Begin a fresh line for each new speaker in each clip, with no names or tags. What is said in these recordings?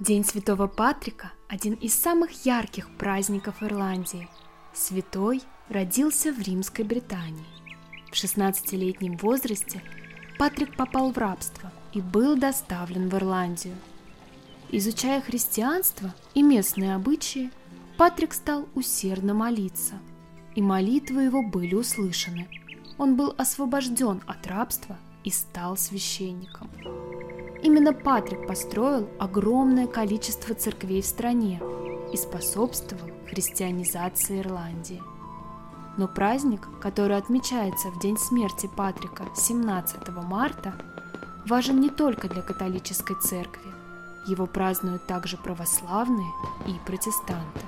День Святого Патрика – один из самых ярких праздников Ирландии. Святой родился в Римской Британии. В 16-летнем возрасте Патрик попал в рабство и был доставлен в Ирландию. Изучая христианство и местные обычаи, Патрик стал усердно молиться, и молитвы его были услышаны. Он был освобожден от рабства и стал священником. Именно Патрик построил огромное количество церквей в стране и способствовал христианизации Ирландии. Но праздник, который отмечается в день смерти Патрика 17 марта, важен не только для католической церкви. Его празднуют также православные и протестанты.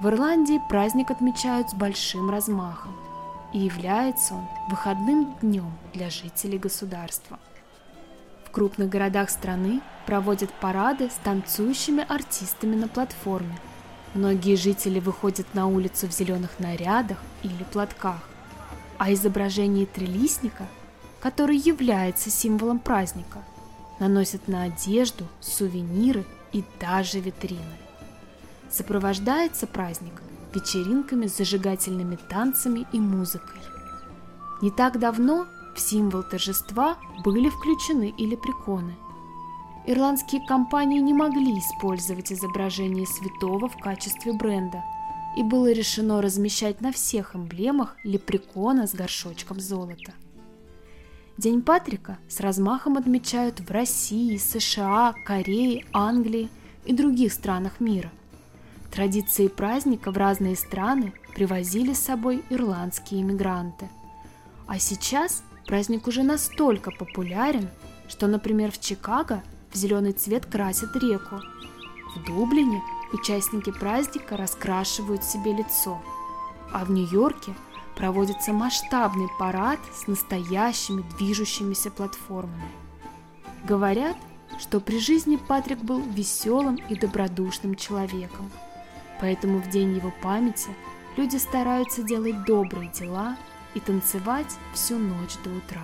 В Ирландии праздник отмечают с большим размахом, и является он выходным днем для жителей государства – крупных городах страны проводят парады с танцующими артистами на платформе. Многие жители выходят на улицу в зеленых нарядах или платках, а изображение трелисника, который является символом праздника, наносят на одежду, сувениры и даже витрины. Сопровождается праздник вечеринками с зажигательными танцами и музыкой. Не так давно в символ торжества были включены и лепреконы. Ирландские компании не могли использовать изображение святого в качестве бренда, и было решено размещать на всех эмблемах лепрекона с горшочком золота. День Патрика с размахом отмечают в России, США, Корее, Англии и других странах мира. Традиции праздника в разные страны привозили с собой ирландские иммигранты. А сейчас Праздник уже настолько популярен, что, например, в Чикаго в зеленый цвет красят реку. В Дублине участники праздника раскрашивают себе лицо. А в Нью-Йорке проводится масштабный парад с настоящими движущимися платформами. Говорят, что при жизни Патрик был веселым и добродушным человеком. Поэтому в день его памяти люди стараются делать добрые дела – и танцевать всю ночь до утра.